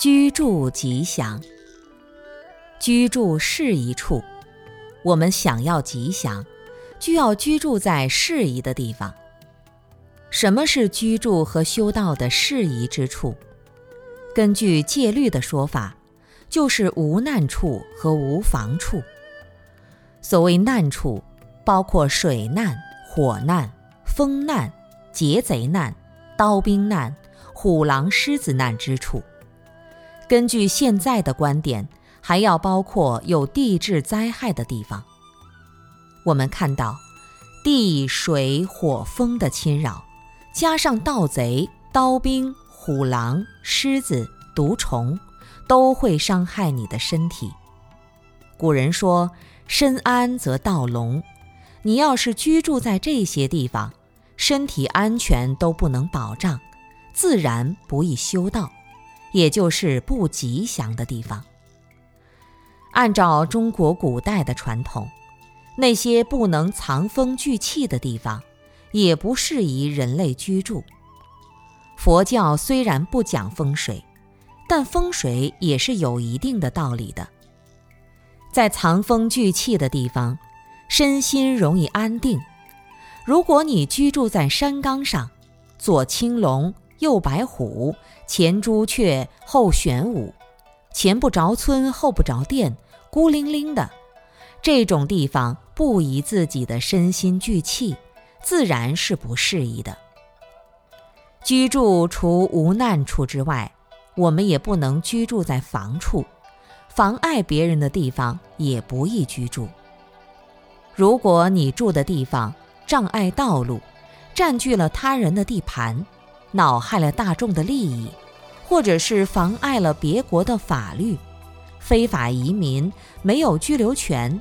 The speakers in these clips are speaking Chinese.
居住吉祥。居住适宜处，我们想要吉祥，就要居住在适宜的地方。什么是居住和修道的适宜之处？根据戒律的说法，就是无难处和无防处。所谓难处，包括水难、火难、风难、劫贼难、刀兵难、虎狼狮子难之处。根据现在的观点，还要包括有地质灾害的地方。我们看到，地、水、火、风的侵扰，加上盗贼、刀兵、虎狼、狮子、毒虫，都会伤害你的身体。古人说：“身安则道隆。”你要是居住在这些地方，身体安全都不能保障，自然不易修道。也就是不吉祥的地方。按照中国古代的传统，那些不能藏风聚气的地方，也不适宜人类居住。佛教虽然不讲风水，但风水也是有一定的道理的。在藏风聚气的地方，身心容易安定。如果你居住在山岗上，左青龙。右白虎，前朱雀，后玄武，前不着村，后不着店，孤零零的，这种地方不宜自己的身心聚气，自然是不适宜的。居住除无难处之外，我们也不能居住在房处，妨碍别人的地方也不宜居住。如果你住的地方障碍道路，占据了他人的地盘。恼害了大众的利益，或者是妨碍了别国的法律，非法移民没有居留权，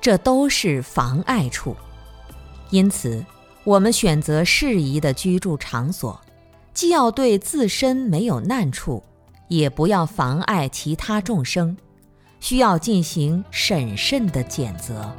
这都是妨碍处。因此，我们选择适宜的居住场所，既要对自身没有难处，也不要妨碍其他众生，需要进行审慎的检择。